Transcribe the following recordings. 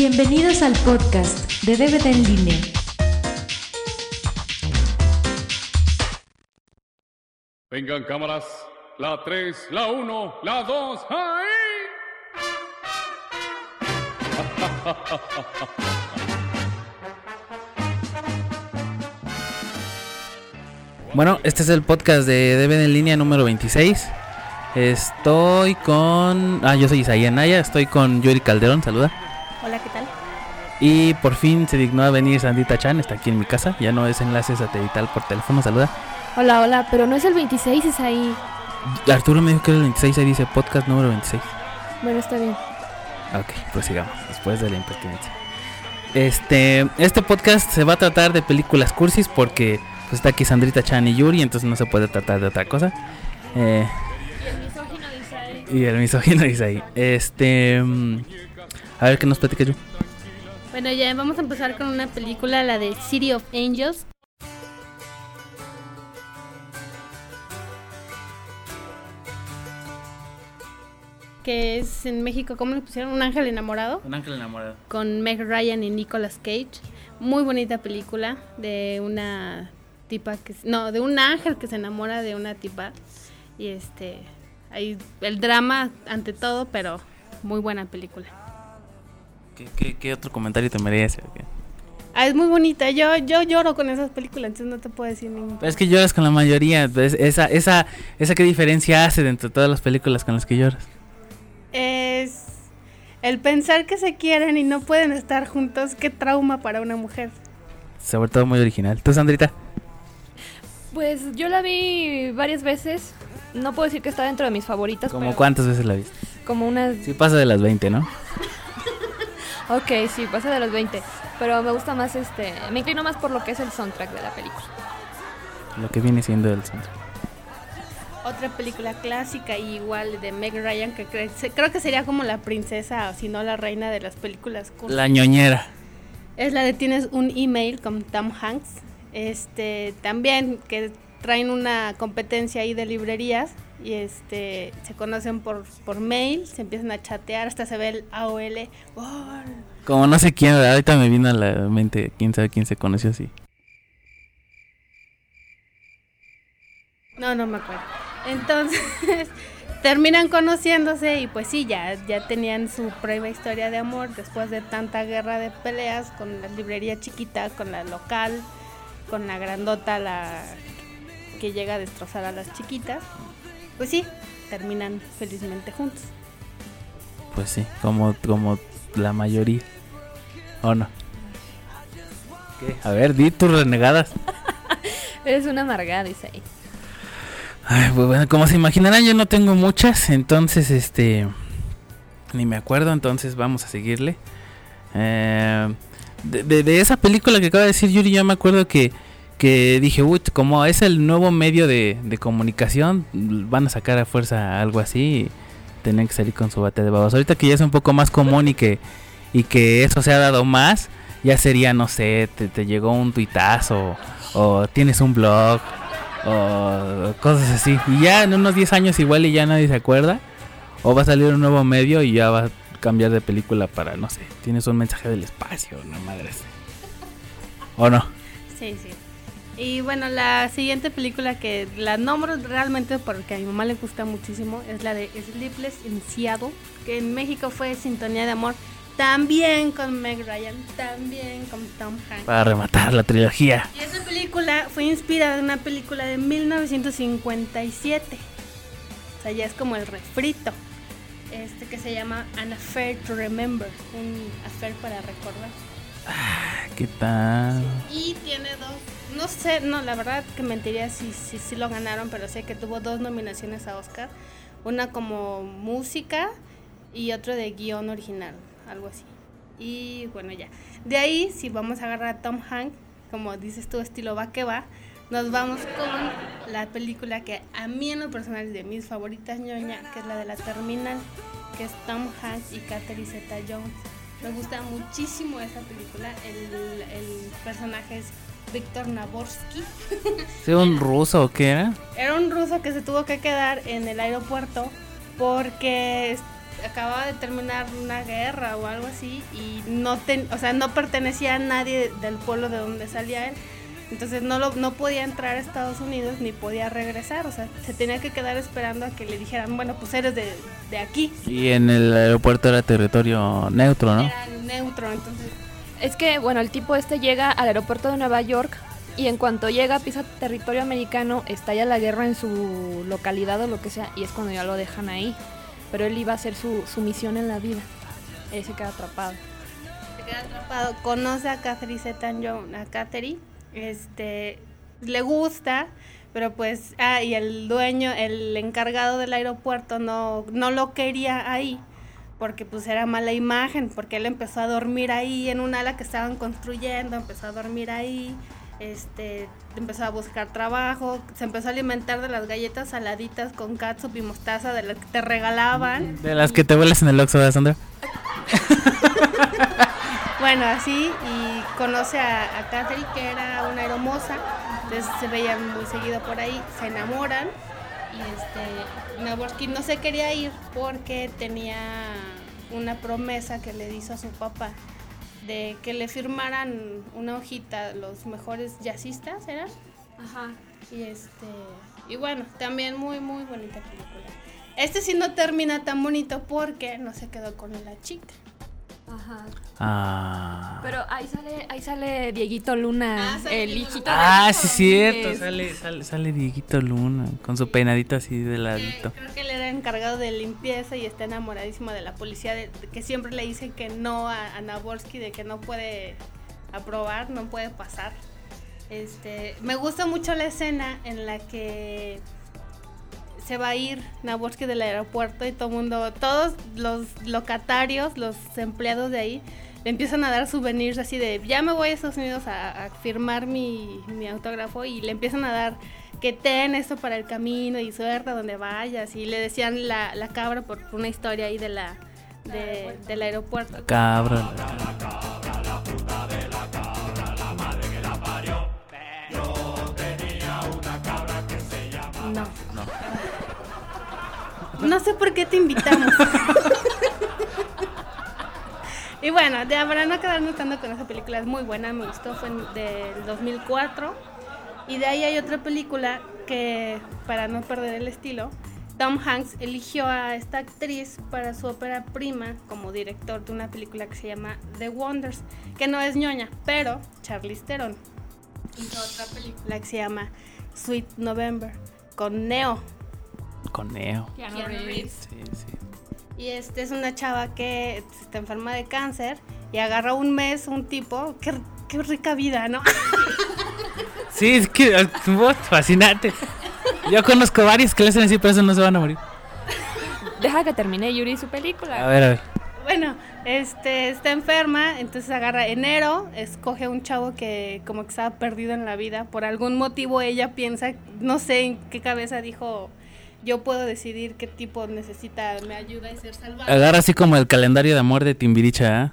Bienvenidos al podcast de DVD en línea. Vengan cámaras, la 3, la 1, la 2, ¡ahí! Bueno, este es el podcast de DVD en línea número 26. Estoy con... Ah, yo soy Isaías Naya, estoy con Yuri Calderón, saluda. Hola, ¿qué tal? Y por fin se dignó a venir Sandita Chan, está aquí en mi casa, ya no es enlace satelital por teléfono, saluda. Hola, hola, pero no es el 26, es ahí. Arturo me dijo que era el 26, ahí dice podcast número 26. Bueno, está bien. Ok, pues sigamos, después de la impertinencia. Este, este podcast se va a tratar de películas cursis porque pues, está aquí Sandrita Chan y Yuri, entonces no se puede tratar de otra cosa. Eh, y el misógino dice ahí. Este, mm, a ver qué nos platica yo. Bueno, ya vamos a empezar con una película, la de City of Angels. Que es en México, ¿cómo le pusieron? Un ángel enamorado. Un ángel enamorado. Con Meg Ryan y Nicolas Cage. Muy bonita película de una tipa que... No, de un ángel que se enamora de una tipa. Y este... Hay el drama ante todo, pero muy buena película. ¿Qué, qué, qué otro comentario te merece? Ah, es muy bonita. Yo, yo lloro con esas películas, entonces no te puedo decir ningún. Pero es que lloras con la mayoría. pues, esa, esa, esa qué diferencia hace dentro de todas las películas con las que lloras. Es el pensar que se quieren y no pueden estar juntos, qué trauma para una mujer. Sobre todo muy original. ¿Tú, Sandrita? Pues yo la vi varias veces. No puedo decir que está dentro de mis favoritas. ¿Como pero cuántas veces la viste? Como unas. Sí pasa de las 20, ¿no? Ok, sí, pasa de los 20. Pero me gusta más este. Me inclino más por lo que es el soundtrack de la película. Lo que viene siendo el centro. Otra película clásica y igual de Meg Ryan que cre- se- creo que sería como la princesa o si no la reina de las películas cursi. La ñoñera. Es la de Tienes un email con Tom Hanks. Este, también que traen una competencia ahí de librerías y este se conocen por, por mail, se empiezan a chatear, hasta se ve el AOL. Como no sé quién, ahorita me vino a la mente quién sabe quién se conoció así. No, no me acuerdo. Entonces, terminan conociéndose y pues sí, ya, ya tenían su prueba historia de amor después de tanta guerra de peleas con la librería chiquita, con la local, con la grandota, la que llega a destrozar a las chiquitas. Pues sí, terminan felizmente juntos. Pues sí, como, como la mayoría. ¿O no? ¿Qué? A ver, di tus renegadas. Eres una amargada, dice ahí. Ay, pues bueno, como se imaginarán, yo no tengo muchas, entonces, este, ni me acuerdo, entonces vamos a seguirle. Eh, de, de- de esa película que acaba de decir Yuri, yo me acuerdo que, que dije, uy, como es el nuevo medio de, de comunicación, van a sacar a fuerza algo así, y tienen que salir con su bate de babas. Ahorita que ya es un poco más común y que, y que eso se ha dado más, ya sería, no sé, te, te llegó un tuitazo, o tienes un blog, o cosas así. Y ya en unos 10 años igual y ya nadie se acuerda. O va a salir un nuevo medio y ya va a cambiar de película para, no sé, tienes un mensaje del espacio, no madres. ¿O no? Sí, sí. Y bueno, la siguiente película que la nombro realmente porque a mi mamá le gusta muchísimo es la de Sleepless in Seattle, que en México fue Sintonía de Amor, también con Meg Ryan, también con Tom Hanks. Para rematar la trilogía. Y esa película fue inspirada en una película de 1957. O sea, ya es como el refrito. Este que se llama An Affair to Remember, un affair para recordar. ¿Qué tal? Y tiene dos. No sé, no, la verdad que mentiría si, si, lo ganaron, pero sé que tuvo dos nominaciones a Oscar. Una como música y otro de guion original, algo así. Y bueno, ya. De ahí, si vamos a agarrar a Tom Hanks, como dices tú, estilo va que va, nos vamos con la película que a mí en lo personal es de mis favoritas ñoña, que es la de la Terminal, que es Tom Hanks y Catherine Zeta Jones. Me gusta muchísimo esa película. El, el personaje es Víctor Naborsky. ¿Sí, un ruso o qué era? Era un ruso que se tuvo que quedar en el aeropuerto porque acababa de terminar una guerra o algo así y no ten, o sea, no pertenecía a nadie del pueblo de donde salía él. Entonces no lo, no podía entrar a Estados Unidos ni podía regresar, o sea, se tenía que quedar esperando a que le dijeran, bueno, pues eres de, de aquí. Y en el aeropuerto era territorio neutro, ¿no? Era neutro, entonces Es que, bueno, el tipo este llega al aeropuerto de Nueva York y en cuanto llega, pisa territorio americano, estalla la guerra en su localidad o lo que sea, y es cuando ya lo dejan ahí. Pero él iba a hacer su, su misión en la vida. Él se queda atrapado. se queda atrapado, conoce a Catherine Zeta-Jones, a Catherine, este, le gusta, pero pues, ah, y el dueño, el encargado del aeropuerto no, no lo quería ahí, porque pues era mala imagen, porque él empezó a dormir ahí en un ala que estaban construyendo, empezó a dormir ahí, este, empezó a buscar trabajo, se empezó a alimentar de las galletas saladitas con catsup y mostaza de las que te regalaban. De las que te vuelas en el Oxxo, ¿verdad, Sandra? Bueno, así, y conoce a, a Catherine, que era una hermosa, entonces se veían muy seguido por ahí, se enamoran, y este, Naborsky no se quería ir porque tenía una promesa que le hizo a su papá de que le firmaran una hojita los mejores jazzistas, ¿eran? Ajá. Y este, y bueno, también muy, muy bonita película. Este sí no termina tan bonito porque no se quedó con la chica. Ajá. Ah. Pero ahí sale, ahí sale Dieguito Luna, Ah, sale el hijito Ah, sí, cierto. Domínguez. Sale, sale, sale Dieguito Luna con su peinadito así de ladito. Creo que él era encargado de limpieza y está enamoradísimo de la policía, de, de que siempre le dicen que no a, a Naborsky, de que no puede aprobar, no puede pasar. Este, me gusta mucho la escena en la que se va a ir Naborsky del aeropuerto y todo mundo, todos los locatarios, los empleados de ahí, le empiezan a dar souvenirs así de, ya me voy a Estados Unidos a, a firmar mi, mi autógrafo y le empiezan a dar que ten esto para el camino y suerte a donde vayas y le decían la, la cabra por una historia ahí de la de- del aeropuerto. Cabra. No sé por qué te invitamos. y bueno, de para no quedarnos tanto con esa película, es muy buena, me gustó, fue del 2004. Y de ahí hay otra película que, para no perder el estilo, Tom Hanks eligió a esta actriz para su ópera prima como director de una película que se llama The Wonders, que no es ñoña, pero Charlize Theron hizo otra película que se llama Sweet November con Neo. Con Neo. Keanu Keanu Reeves. Reeves. Sí, sí. Y este es una chava que está enferma de cáncer y agarra un mes un tipo. Qué, qué rica vida, ¿no? Sí, es que uf, fascinante. Yo conozco varios que le hacen así, pero eso no se van a morir. Deja que termine Yuri su película. A ver, a ver. Bueno, este está enferma, entonces agarra enero, escoge a un chavo que como que estaba perdido en la vida. Por algún motivo ella piensa, no sé en qué cabeza dijo, yo puedo decidir qué tipo necesita mi ayuda y ser salvado. Agarra así como el calendario de amor de Timbiricha, ¿ah?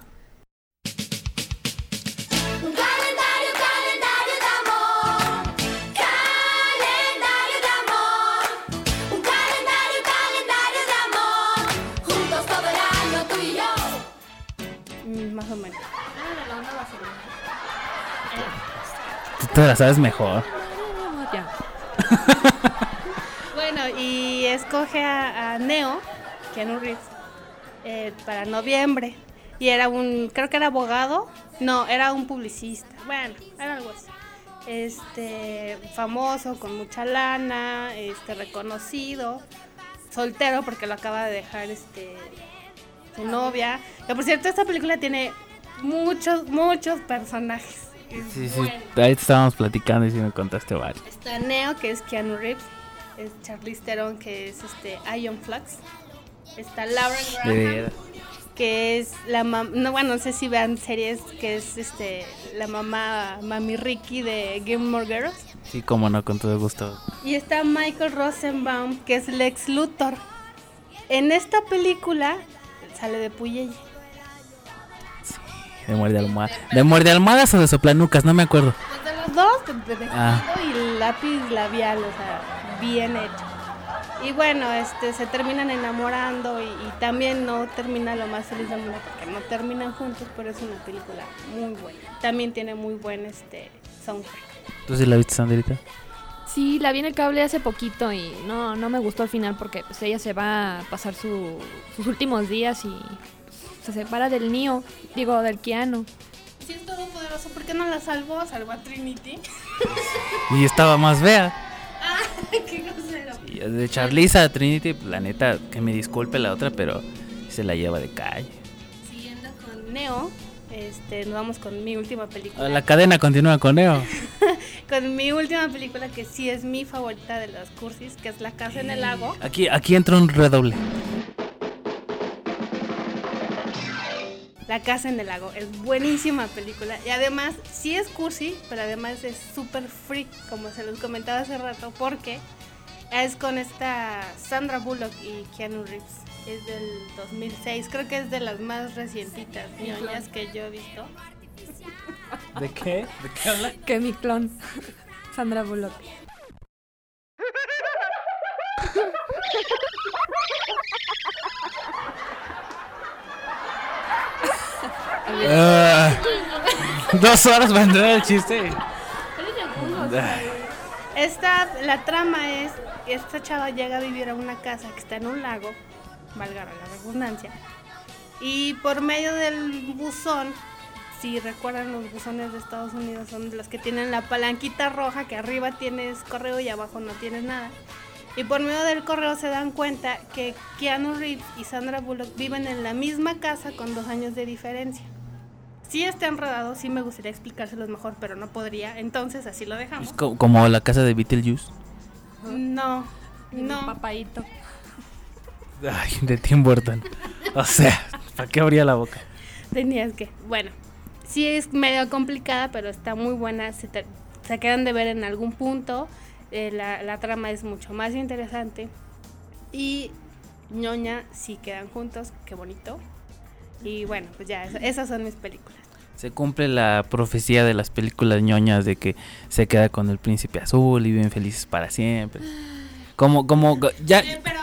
Un calendario, calendario de amor. Calendario de amor. Un calendario, calendario de amor. Juntos todo el año tú y yo. Mm, Más o menos. Tú te la sabes mejor. Ya. Bueno, y escoge a, a Neo, Keanu Reeves, eh, para noviembre. Y era un, creo que era abogado, no, era un publicista. Bueno, era algo así. Este, famoso, con mucha lana, este, reconocido, soltero porque lo acaba de dejar este, su novia. Que por cierto, esta película tiene muchos, muchos personajes. Es Sí, sí. bueno. Ahí estábamos platicando y sí me contaste varios. Está Neo, que es Keanu Reeves. Es Charlize Theron, que es este Ion Flux. Está Laura De Graham, que es la mamá. No, bueno, no sé si vean series, que es este la mamá Mami Ricky de Gilmore Girls. Sí, como no, con todo gusto. Y está Michael Rosenbaum, que es Lex Luthor. En esta película sale de Puyelle. De muerde almohada. ¿De muerde almohadas o de soplanucas? No me acuerdo. De los dos, de, de Ah. y lápiz labial, o sea, bien hecho. Y bueno, este, se terminan enamorando y, y también no termina lo más feliz del mundo porque no terminan juntos, pero es una película muy buena. También tiene muy buen este, soundtrack. ¿Tú sí la viste, Sandrita? Sí, la vi en el cable hace poquito y no, no me gustó al final porque pues, ella se va a pasar su- sus últimos días y se separa del Neo, digo, del Keanu. Si es todopoderoso, ¿por qué no la salvó? Salvó a Trinity. Y estaba más fea. qué grosero. Y de Charliza a Trinity, la neta, que me disculpe la otra, pero se la lleva de calle. Siguiendo con Neo, este, nos vamos con mi última película. La cadena continúa con Neo. Con mi última película que sí es mi favorita de las cursis, que es La Casa en el Lago. Aquí, aquí entra un redoble. La Casa en el Lago es buenísima película y además sí es cursi, pero además es súper freak, como se los comentaba hace rato, porque es con esta Sandra Bullock y Keanu Reeves. Es del 2006, creo que es de las más recientitas ñoñas que yo he visto. ¿De qué? ¿De qué habla? Que mi clon, Sandra Bullock. Ah, dos horas para entrar el chiste. Esta, la trama es, esta chava llega a vivir a una casa que está en un lago, valga la redundancia, y por medio del buzón, si recuerdan los buzones de Estados Unidos son los que tienen la palanquita roja, que arriba tienes correo y abajo no tienes nada. Y por medio del correo se dan cuenta que Keanu Reeves y Sandra Bullock viven en la misma casa con dos años de diferencia. Sí está enredado, sí me gustaría explicárselos mejor, pero no podría, entonces así lo dejamos. Co- como la casa de Beetlejuice. No, No. no. Papaito. Ay, de Tim Burton. O sea, ¿para qué abría la boca? Tenías que. Bueno, sí es medio complicada, pero está muy buena. Se, te- se quedan de ver en algún punto. eh, la, la trama es mucho más interesante. Y ñoña sí quedan juntos. Qué bonito. Y bueno, pues ya, eso- esas son mis películas. Se cumple la profecía de las películas ñoñas de que se queda con el príncipe azul y viven felices para siempre. Como, como, ya, pero,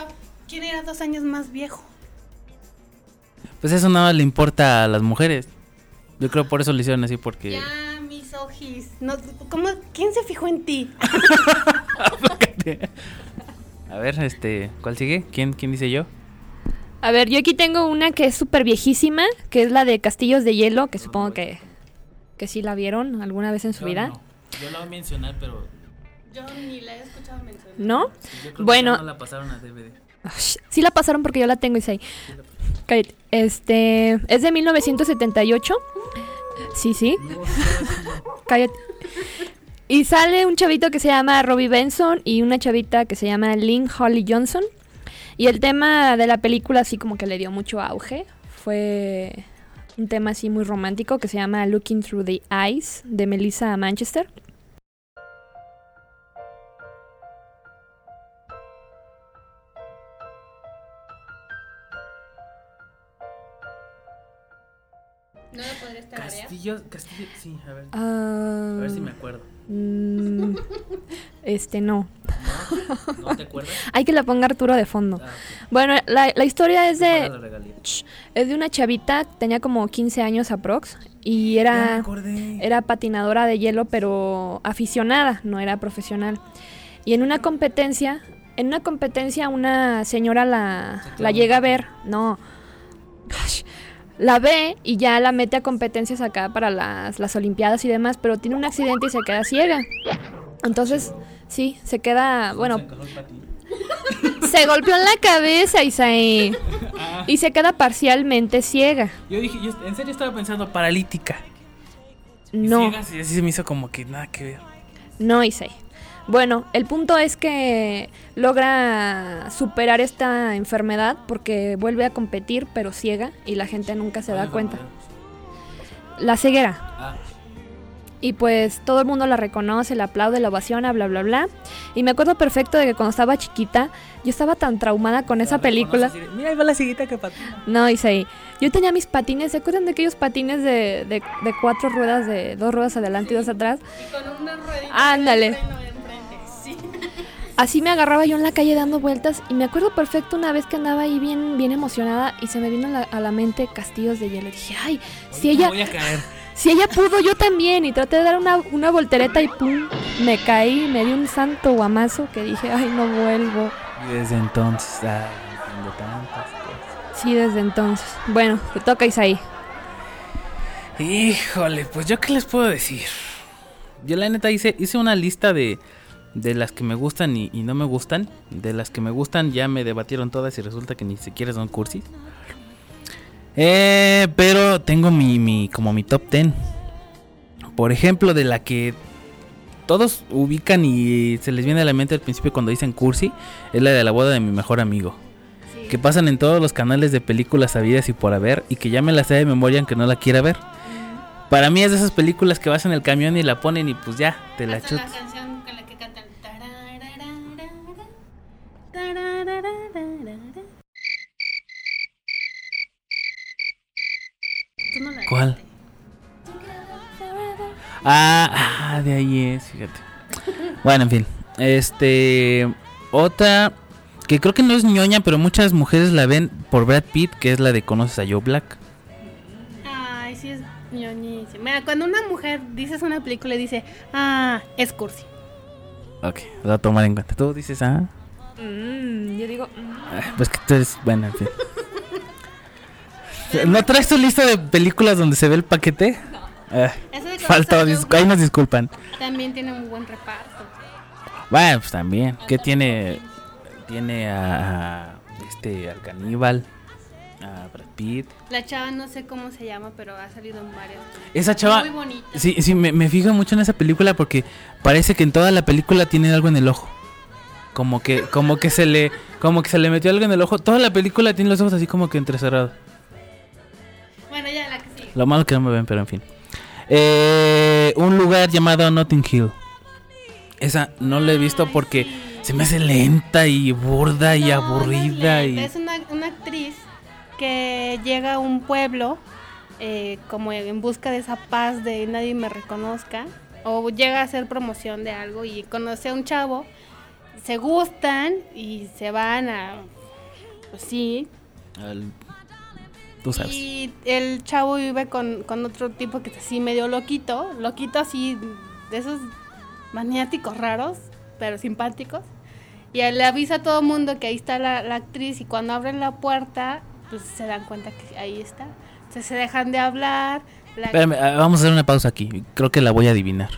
¿quién era dos años más viejo? pues eso nada más le importa a las mujeres. Yo creo por eso lo hicieron así, porque... Ya, mis ojis. No, ¿cómo, ¿Quién se fijó en ti? A ver, este, ¿cuál sigue? ¿Quién, quién dice yo? A ver, yo aquí tengo una que es súper viejísima, que es la de Castillos de Hielo, que supongo que, que sí la vieron alguna vez en su vida. Yo la voy a mencionar, pero... Yo ni la he escuchado mencionar. ¿No? yo creo Bueno. que no la pasaron a DVD. Ush, Sí la pasaron porque yo la tengo, Isai. Cállate. Este, es de 1978. Sí, sí. Cállate. Y sale un chavito que se llama Robbie Benson y una chavita que se llama Lynn Holly Johnson. Y el tema de la película así como que le dio mucho auge. Fue un tema así muy romántico que se llama Looking Through the Eyes de Melissa Manchester. ¿No lo podría estar Castillo, Castillo, sí, a ver. Ah, A ver si me acuerdo. Mm, este no. ¿No te acuerdas? Hay que la ponga Arturo de fondo. Ah, Bueno, la, la historia es de, es de una chavita, tenía como 15 años aprox, y era, era patinadora de hielo, pero aficionada, no era profesional. Y en una competencia, en una competencia una señora la, la llega a ver, no, Gosh, la ve y ya la mete a competencias acá para las, las Olimpiadas y demás, pero tiene un accidente y se queda ciega. Entonces, sí, se queda, bueno, Se golpeó en la cabeza, Isaí. Y se queda parcialmente ciega. Yo dije, yo en serio estaba pensando paralítica. Y No, Y así se me hizo como que nada que ver. no, Isaí. Bueno, el punto es que logra superar esta enfermedad porque vuelve a competir, pero ciega, y la gente nunca se da cuenta. La ceguera. Ah, Y pues todo el mundo la reconoce, la aplaude, la ovaciona, bla, bla, bla. Y me acuerdo perfecto de que cuando estaba chiquita, yo estaba tan traumada con esa película. y Mira, ahí va la ciguita que patina. No, Isaí. Yo tenía mis patines, ¿se acuerdan de aquellos patines de, de, de cuatro ruedas, de dos ruedas adelante y dos atrás? Y con una ruedita Ándale. Así me agarraba yo en la calle dando vueltas y me acuerdo perfecto una vez que andaba ahí bien, bien emocionada y se me vino a la, a la mente castillos de hielo. Y dije, ay, si ella, Voy a caer. si ella pudo, yo también. Y traté de dar una, una voltereta y pum, me caí, me di un santo guamazo que dije, ay, no vuelvo. Y desde entonces, ay, entiendo tantas cosas. Sí, desde entonces. Bueno, te toca Isaí. Híjole, pues yo qué les puedo decir. Yo la neta hice, hice una lista de, de las que me gustan y, y no me gustan. De las que me gustan ya me debatieron todas y resulta que ni siquiera son cursis. Eh, pero tengo mi, mi, como mi top 10. Por ejemplo, de la que todos ubican y se les viene a la mente al principio cuando dicen cursi, es la de la boda de mi mejor amigo. Que pasan en todos los canales de películas sabidas y por haber y que ya me la sé de memoria aunque no la quiera ver. Para mí es de esas películas que vas en el camión y la ponen y pues ya, te Hasta la chutas. Ah, ah, de ahí es, fíjate. Bueno, en fin. Este. Otra que creo que no es ñoña, pero muchas mujeres la ven por Brad Pitt, que es la de Conoces a Joe Black. Ay, sí es ñoñísimo. Mira, cuando una mujer dices una película y dice, ah, es cursi. Ok, lo voy a tomar en cuenta. Tú dices, ah. Mm, yo digo, mm. ah, Pues que tú eres. Bueno, en fin. ¿No traes tu lista de películas donde se ve el paquete? De faltó, dis- ahí nos disculpan. También tiene un buen reparto. Bueno, pues también. ¿Qué tiene? Tiene a, a este al caníbal, a Brad Pitt. La chava no sé cómo se llama, pero ha salido en varias. Esa chava. Muy bonita. Sí, sí, me, me fijo mucho en esa película porque parece que en toda la película tiene algo en el ojo. Como que, como que se le, como que se le metió algo en el ojo. Toda la película tiene los ojos así como que entrecerrados. Bueno, ya la que sigue. Lo malo que no me ven, pero en fin. Eh, un lugar llamado Notting Hill. Esa no la he visto porque se me hace lenta y burda y No, no es aburrida lenta, y Es una, una actriz que llega a un pueblo eh, como en busca de esa paz de nadie me reconozca. O llega a hacer promoción de algo y conoce a un chavo. Se gustan y se van a... Pues sí. Al- tú sabes. Y el chavo vive con, con otro tipo que es así medio loquito. Loquito así de esos maniáticos raros, pero simpáticos. Y él le avisa a todo el mundo que ahí está la, la actriz y cuando abren la puerta, pues se dan cuenta que ahí está. Entonces se dejan de hablar. la- Espérame, vamos a hacer una pausa aquí. Creo que la voy a adivinar.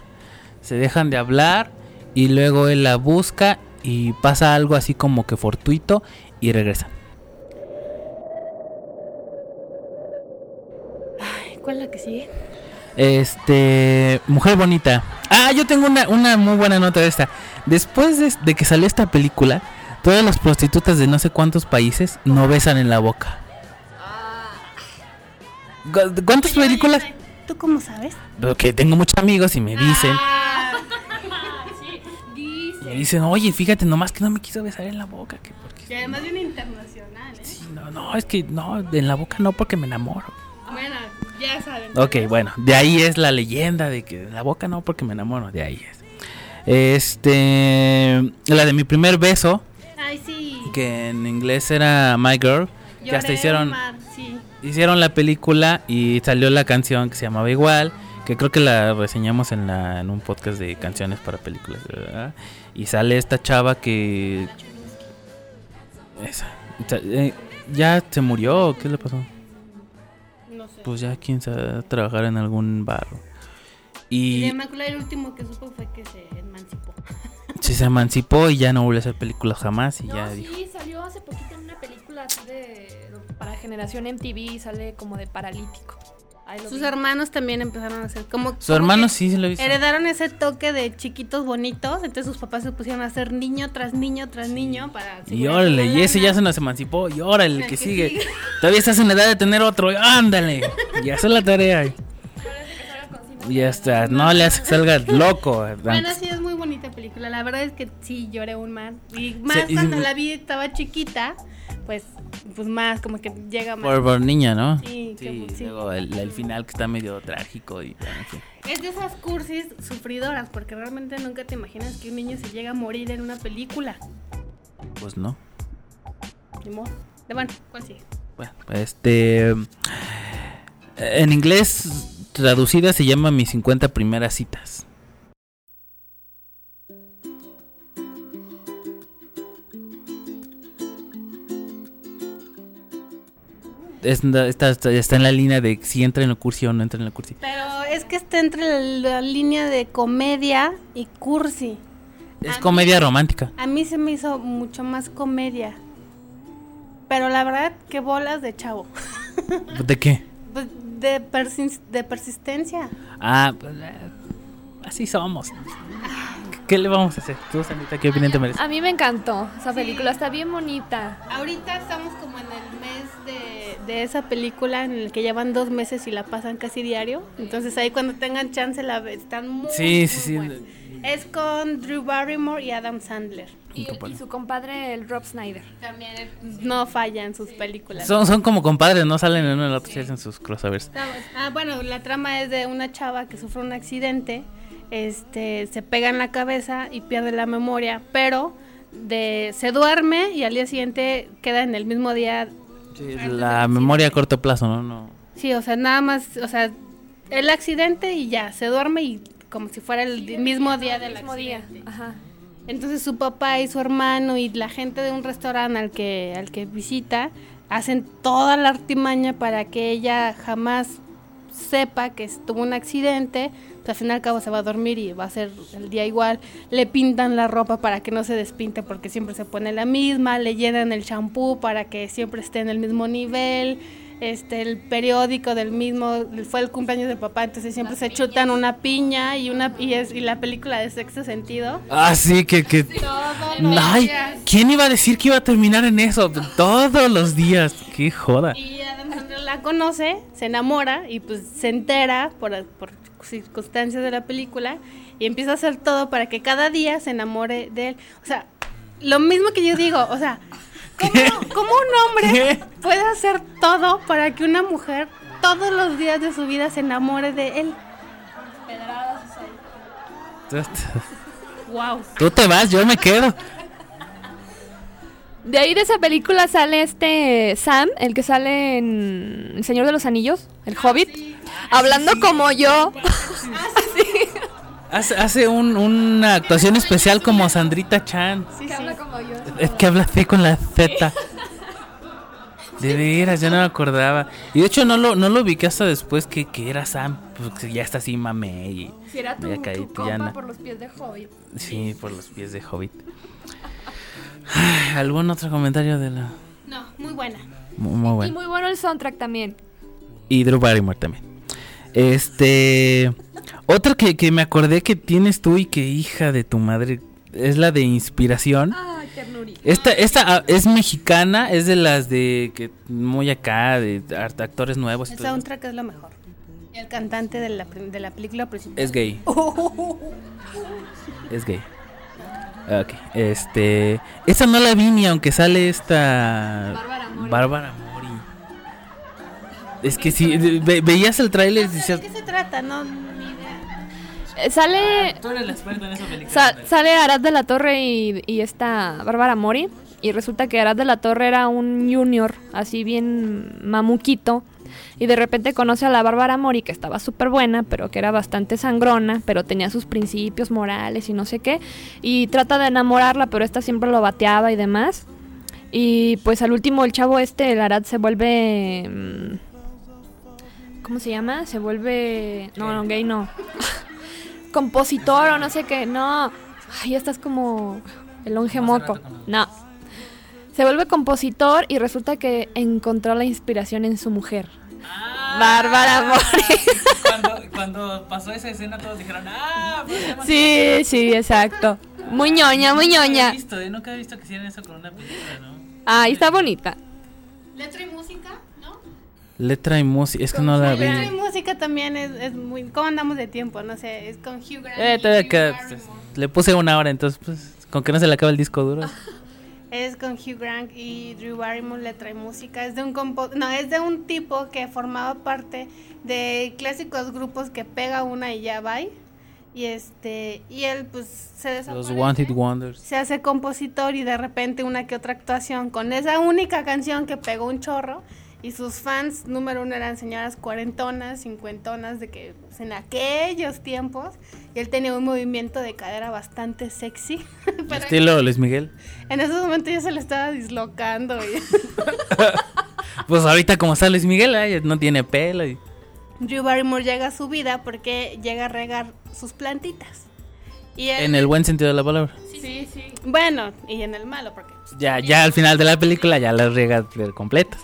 Se dejan de hablar y luego él la busca y pasa algo así como que fortuito y regresan. Ay, ¿Cuál es la que sigue? Este, mujer bonita. Ah, yo tengo una, una muy buena nota de esta. Después de, de que salió esta película, todas las prostitutas de no sé cuántos países no besan en la boca. ¿Cu- ¿Cuántas películas? ¿Tú cómo sabes? Porque tengo muchos amigos y me dicen, Ah, sí, dice. me dicen, oye, fíjate nomás que no me quiso besar en la boca. Que porque Y además viene internacional, ¿eh? Sí, no, no, es que no, en la boca no porque me enamoro. Ya saben. Ok, bueno, de ahí es la leyenda de que la boca no porque me enamoro, de ahí es. Este, la de mi primer beso, Ay, sí. que en inglés era My Girl, que hasta Lloré hicieron, mar, sí. hicieron la película y salió la canción que se llamaba igual, que creo que la reseñamos en, la, en un podcast de canciones para películas, ¿verdad? Y sale esta chava que... Esa, eh, ¿Ya se murió qué le pasó? Pues ya quién sabe trabajar en algún bar. Y de Y el último que supo fue que se emancipó. se, se emancipó y ya no volvió a hacer películas jamás y ya dijo. sí, salió hace poquito en una película así de. para generación MTV, sale como de paralítico. Sus vi. hermanos también empezaron a hacer como... Su como hermano que sí se lo hizo. Heredaron ese toque de chiquitos bonitos, entonces sus papás se pusieron a hacer niño tras niño tras niño para... Y órale, la y ese ya se nos emancipó. Y órale, el que que sigue. sigue. Todavía estás en edad de tener otro. Ándale. Y hacer la tarea. Y ya está. No le hace que salga loco. Bueno, sí, es muy bonita película. La verdad es que sí lloré un mar. Y más Sí, y- cuando la vi, estaba chiquita, pues pues más, como que llega más. Por, por niña, ¿no? Sí, Sí, que- sí. luego el, el final que está medio trágico y. Es de esas cursis sufridoras, porque realmente nunca te imaginas que un niño se llega a morir en una película. Pues no. Ni modo. De bueno, ¿cuál sigue? Bueno, este. En inglés, traducida se llama Mis 50 primeras citas. Es- Está, está- está en la línea de si entra en la cursi o no entra en la cursi. Pero es que está entre la, la línea de comedia y cursi. Es A comedia romántica. A mí se me hizo mucho más comedia. Pero la verdad, que bolas de chavo. ¿De qué? Pues, de, persis- de persistencia. Ah, pues, eh, así somos. ¿Qué le vamos a hacer? Tú, Sandita, ¿qué opinión te merece? A mí me encantó esa película, está bien bonita. Ahorita estamos como en el de, esa película en el que llevan dos meses y la pasan casi diario. Entonces ahí cuando tengan chance la ve- están muy, Sí, muy sí, sí. Es con Drew Barrymore y Adam Sandler. Y, y su compadre, el Rob Snyder. También no falla en sus películas. Son, son como compadres, no salen en en otro, se hacen sus crossovers. Ah, bueno, la trama es de una chava que sufre un accidente, este, se pega en la cabeza y pierde la memoria, pero de, se duerme y al día siguiente queda en el mismo día. La memoria a corto plazo, ¿no? no. Sí, o sea, nada más, o sea, el accidente y ya, se duerme y como si fuera el mismo día del mismo día. accidente. Ajá. Entonces su papá y su hermano y la gente de un restaurante al que, al que visita hacen toda la artimaña para que ella jamás sepa que tuvo un accidente, pues al fin y al cabo se va a dormir y va a ser el día igual. Le pintan la ropa para que no se despinte porque siempre se pone la misma, le llenan el champú para que siempre esté en el mismo nivel. Este, el periódico del mismo, fue el cumpleaños de papá, entonces siempre se chutan una piña y una y es y la película de sexto sentido. Ah, sí, que... que... Ay, ¿quién iba a decir que iba a terminar en eso? Todos los días. Qué joda. Y Sandler la conoce, se enamora y pues se entera por, por circunstancias de la película y empieza a hacer todo para que cada día se enamore de él. O sea, lo mismo que yo digo, o sea, ¿cómo, cómo un hombre ¿Qué? puede hacer todo para que una mujer todos los días de su vida se enamore de él? Wow. Tú te vas, yo me quedo. De ahí de esa película sale este Sam, el que sale en El Señor de los Anillos, el Hobbit, hablando como yo. Hace, hace un- una actuación especial como Sandrita Chan. Sí, sí. como yo. Es que habla así con la Z. De veras, ya no me acordaba. Y de hecho no lo, no lo ubiqué hasta después que, que era Sam. Pues que ya está así mamé y... Si era tu, tu compa por los pies de Hobbit. Sí, por los pies de Hobbit. ¿Algún otro comentario de la...? No, muy buena. Muy, muy Y bueno. muy bueno el soundtrack también. Y Drew Barrymore también. Este... Otra que, que me acordé que tienes tú y que hija de tu madre es la de Inspiración. Ay, ternurita. Esta, esta ah, es mexicana, es de las de que muy acá, de art- actores nuevos. y El soundtrack es lo mejor. El cantante de la, de la película principal. Es gay. Es gay. Ok, este. Esa no la vi ni aunque sale esta. Bárbara Mori. Bárbara Mori. Es que si ve- veías el tráiler y ¿De decías. qué se trata? No, ni idea. Eh, Sale Tú eres la experta en esa película. Sa- sale Arad de la Torre y, y esta Bárbara Mori. Y resulta que Arad de la Torre era un junior, así bien mamuquito. Y de repente conoce a la Bárbara Mori, que estaba súper buena, pero que era bastante sangrona, pero tenía sus principios morales y no sé qué. Y trata de enamorarla, pero esta siempre lo bateaba y demás. Y pues al último el chavo este, el Arad, se vuelve... mm, ¿Cómo se llama? Se vuelve... No, no, gay no compositor o no sé qué. No. Ay, estás como el longe moco. No. Se vuelve compositor y resulta que encontró la inspiración en su mujer. Bárbara Mori. Cuando, cuando pasó esa escena, todos dijeron: ¡Ah! pues, Sí, sí, exacto. Muy ñoña, muy Nunca había ñoña. visto, ¿eh? Nunca he visto que hicieran eso con una película, ¿no? Ay, está bonita. Letra y música, ¿no? Letra y música, es que no la vi. Letra y música también es, es muy... ¿Cómo andamos de tiempo? No sé, es con Hugh Grant. Eh, y le puse una hora, entonces, pues, con que no se le acabe el disco duro. Es con Hugh Grant y Drew Barrymore le trae música. Es de un compo no, es de un tipo que formaba parte de clásicos grupos que pega una y ya va. Y este y él pues se Los desaparece. One Hit Wonders. se hace compositor y de repente una que otra actuación con esa única canción que pegó un chorro y sus fans número uno eran señoras cuarentonas, cincuentonas de que pues, en aquellos tiempos y él tenía un movimiento de cadera bastante sexy pero Estilo Luis Miguel. en esos momentos ya se le estaba dislocando y Pues ahorita como está Luis Miguel, no tiene pelo. y- Drew Barrymore llega a su vida porque llega a regar sus plantitas y él- En el buen sentido de la palabra. sí, sí. bueno y en el malo porque pues, Ya, ya al final de la película ya la riega de completa.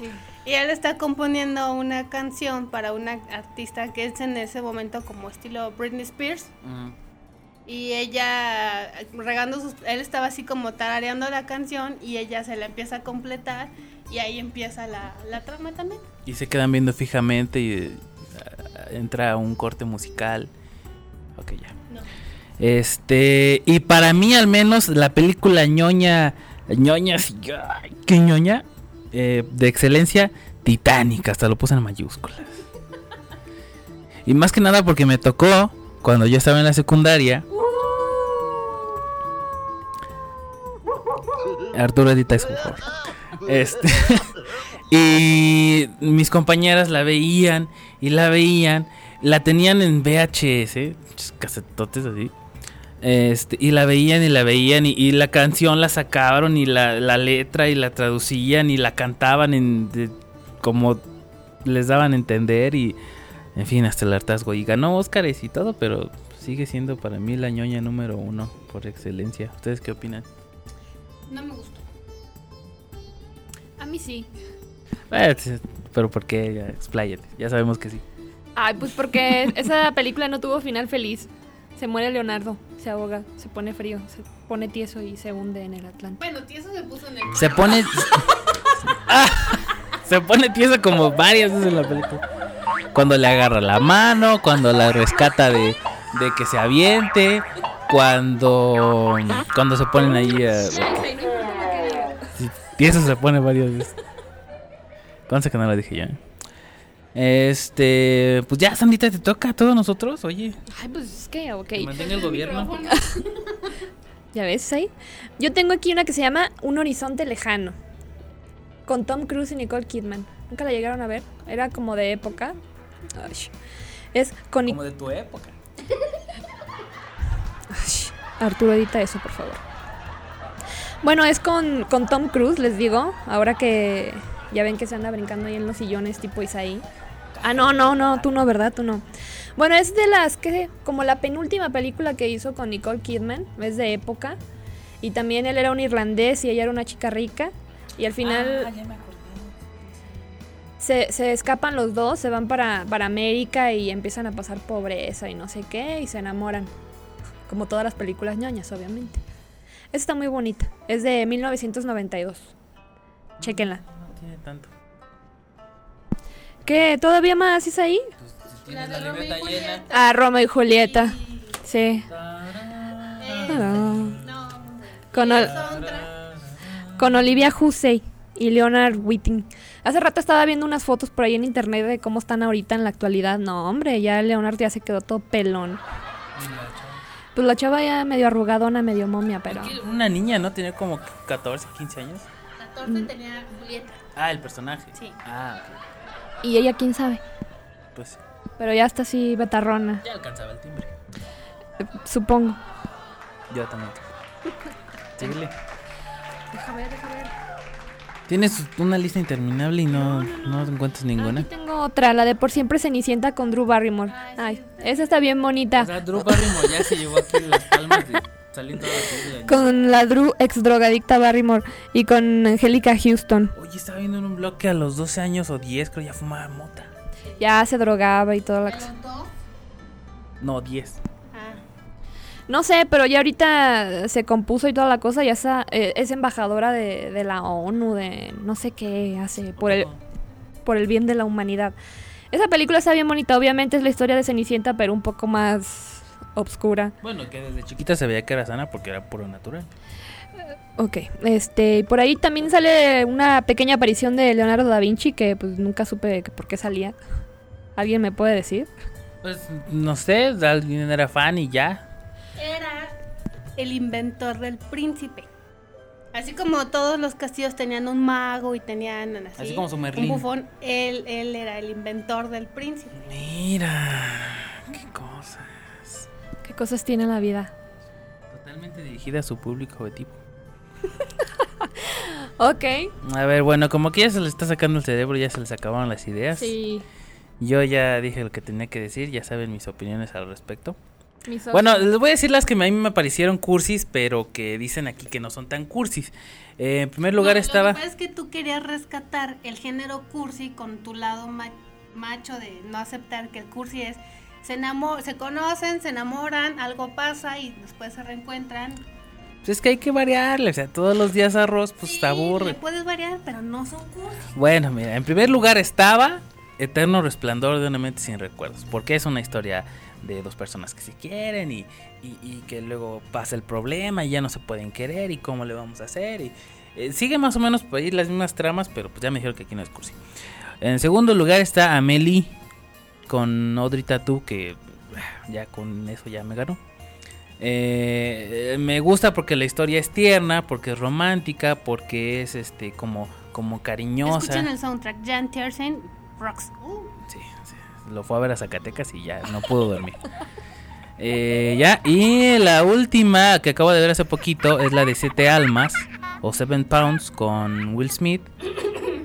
Y él está componiendo una canción para una artista que es en ese momento como estilo Britney Spears. Y ella regando sus... Él estaba así como tarareando la canción y ella se la empieza a completar y ahí empieza la, la trama también. Y se quedan viendo fijamente y eh, entra un corte musical. Ok, ya. No. Este, y para mí al menos la película ñoña, ñoña, qué ñoña, eh, de excelencia, titánica, hasta lo puse en mayúsculas. Y más que nada porque me tocó cuando yo estaba en la secundaria. Arturo edita eso, por. Este, y mis compañeras la veían y la veían, la tenían en VHS, casetotes así. Este, y la veían y la veían y, y la canción la sacaron y la, la letra y la traducían y la cantaban en de- como les daban a entender y en fin hasta el hartazgo y ganó Óscares y todo pero sigue siendo para mí la ñoña número uno por excelencia. ¿Ustedes qué opinan? No me gustó. A mí sí. Eh, pero ¿por qué? Ya, expláyate. Ya sabemos que sí. Ay, pues porque esa película no tuvo final feliz. Se muere Leonardo, se ahoga, se pone frío, se pone tieso y se hunde en el Atlántico. Bueno, tieso se puso en el... Se pone. Ah, se pone tiesa como varias veces en la película. Cuando le agarra la mano, cuando la rescata de, de que se aviente, cuando. Cuando se ponen ahí. Sí, tiesa se pone varias veces. Conste que no lo dije yo. Este. Pues ya, Sandita, te toca a todos nosotros. Oye, Ay, pues es que, ok. mantenga el gobierno. ¿Ya ves ahí? Yo tengo aquí una que se llama Un horizonte lejano. Con Tom Cruise y Nicole Kidman. ¿Nunca la llegaron a ver? Era como de época. Ay. Es con Como de tu época. Ay, Arturo, edita eso, por favor. Bueno, es con, con Tom Cruise, les digo. Ahora que ya ven que se anda brincando ahí en los sillones tipo Isaí. Ah, no, no, no, tú no, ¿verdad? Tú no. Bueno, es de las que, como la penúltima película que hizo con Nicole Kidman, es de época. Y también él era un irlandés y ella era una chica rica. Y al final se, se escapan los dos, se van para, para América y empiezan a pasar pobreza y no sé qué, y se enamoran. Como todas las películas ñoñas, obviamente. Esta está muy bonita. Es de 1992. Chequenla. No tiene tanto. ¿Qué? ¿Todavía más es ahí? Tienes la libreta llena. Ah, Romeo y Julieta. Sí. No, Con, Ol- con Olivia Hussey y Leonard Whiting. Hace rato estaba viendo unas fotos por ahí en internet de cómo están ahorita en la actualidad. No, hombre, ya Leonard ya se quedó todo pelón. Pues la chava ya medio arrugadona, medio momia, pero... Una niña, ¿no? Tenía como 14, 15 años. 14 tenía Julieta. Ah, el personaje. Sí. Ah, ok. Y ella quién sabe. Pues Pero ya está así betarrona, ya alcanzaba el timbre. eh, supongo. Yo también. Síguele. Deja ver, deja ver. Tienes una lista interminable y no, no, encuentras ninguna. Aquí tengo otra, la de Por Siempre Cenicienta con Drew Barrymore. Ay, esa está bien bonita. O sea, Drew Barrymore ya se llevó aquí las palmas de la. Con la Drew ex drogadicta Barrymore y con Angélica Houston. Oye, estaba viendo en un blog que a los 12 años o 10 creo ya fumaba mota. Ya se drogaba y toda la cosa. No, 10. Ah, No sé, pero ya ahorita se compuso y toda la cosa. Ya está, eh, es embajadora de, de la ONU, de no sé qué hace por el, por el bien de la humanidad. Esa película está bien bonita. Obviamente es la historia de Cenicienta, pero un poco más obscura. Bueno, que desde chiquita se veía que era sana porque era puro natural. Ok, este, por ahí también sale una pequeña aparición de Leonardo da Vinci que pues nunca supe que por qué salía. ¿Alguien me puede decir? Pues no sé, alguien era fan y ya. Era el inventor del príncipe. Así como todos los castillos tenían un mago y tenían así, Así como su un bufón, él, él era el inventor del príncipe. Mira, qué cosas. ¿Qué cosas tiene la vida? Totalmente dirigida a su público objetivo. Ok. A ver, bueno, como que ya se le está sacando el cerebro, ya se les acabaron las ideas. Sí. Yo ya dije lo que tenía que decir, ya saben mis opiniones al respecto. mis. Bueno, les voy a decir las que a mí me parecieron cursis, pero que dicen aquí que no son tan cursis. Eh, en primer lugar No, estaba... Lo que pasa es que tú querías rescatar el género cursi con tu lado ma- macho de no aceptar que el cursi es. Se, enamo- se conocen, se enamoran, algo pasa y después se reencuentran. Pues es que hay que variarle, o sea, todos los días arroz, pues Sí, te aburre. puedes variar, pero no son cursi. Bueno, mira, en primer lugar estaba Eterno Resplandor de una mente sin recuerdos, porque es una historia de dos personas que se quieren y, y- y que luego pasa el problema y ya no se pueden querer y cómo le vamos a hacer. Y, eh, sigue más o menos por ahí las mismas tramas, pero pues ya me dijeron que aquí no es cursi. En segundo lugar está Amelie con Audrey Tattoo, que ya con eso ya me ganó. Eh, me gusta porque la historia es tierna, porque es romántica, porque es este como, como cariñosa. Escuchen el soundtrack, Jan Tiersen, Rocks. Uh, Sí, sí, lo fue a ver a Zacatecas y ya no pudo dormir. Eh, ya, y la última que acabo de ver hace poquito es la de Siete Almas o Seven Pounds con Will Smith.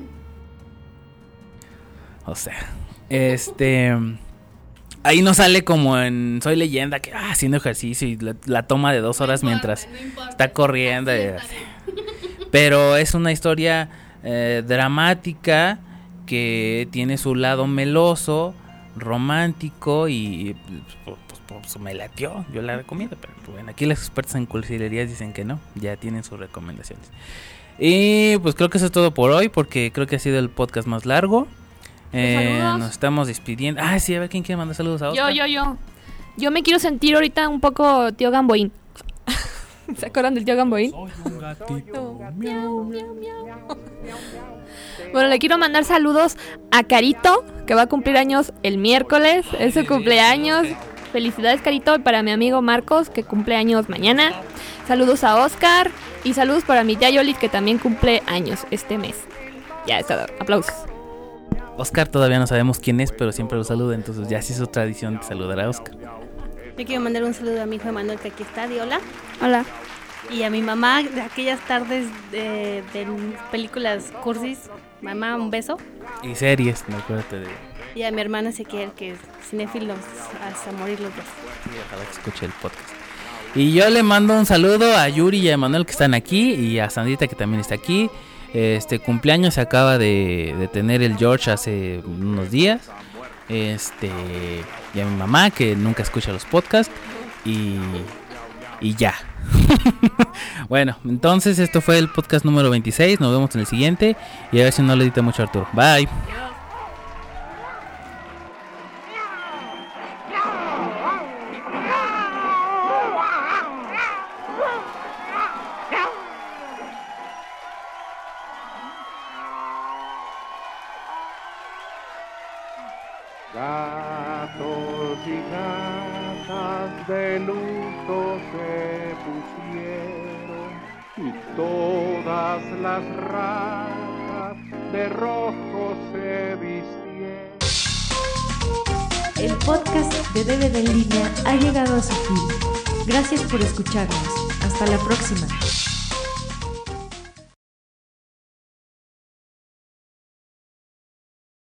O sea, este. Ahí no sale como en Soy Leyenda, que ah, haciendo ejercicio y la, la toma de dos horas no mientras importa, no importa. está corriendo. Así. bien. Pero es una historia eh, dramática que tiene su lado meloso, romántico y pues, pues, pues, me latió. Yo la recomiendo, pero pues, bueno, aquí los expertos en cursilerías dicen que no, ya tienen sus recomendaciones. Y pues creo que eso es todo por hoy porque creo que ha sido el podcast más largo. Eh, nos estamos despidiendo. Ah, sí, a ver quién quiere mandar saludos a Yo, Oscar. yo, yo. Yo me quiero sentir ahorita un poco tío Gamboín. ¿Se acuerdan del tío Gamboín? Miau, miau, miau. Bueno, le quiero mandar saludos a Carito, que va a cumplir años el miércoles. Es su cumpleaños. Felicidades, Carito. Y para mi amigo Marcos, que cumple años mañana. Saludos a Oscar. Y saludos para mi tía Yolit, que también cumple años este mes. Ya está. Aplausos. Oscar todavía no sabemos quién es, pero siempre lo saluda, entonces ya se hizo tradición de saludar a Oscar. Yo quiero mandar un saludo a mi hijo Emanuel, que aquí está, di hola. Hola. Y a mi mamá de aquellas tardes de, de películas cursis. Mamá, un beso. Y series, no acuérdate de... Y a mi hermano Ezequiel, que es cinéfilo hasta morir los dos. Sí, ojalá que escuche el podcast. Y yo le mando un saludo a Yuri y a Manuel que están aquí y a Sandrita que también está aquí. Este cumpleaños se acaba de, de tener el George hace unos días. Este y a mi mamá que nunca escucha los podcasts y y ya. bueno, entonces esto fue el podcast número 26. Nos vemos en el siguiente y a ver si no le edita mucho Arturo. Bye.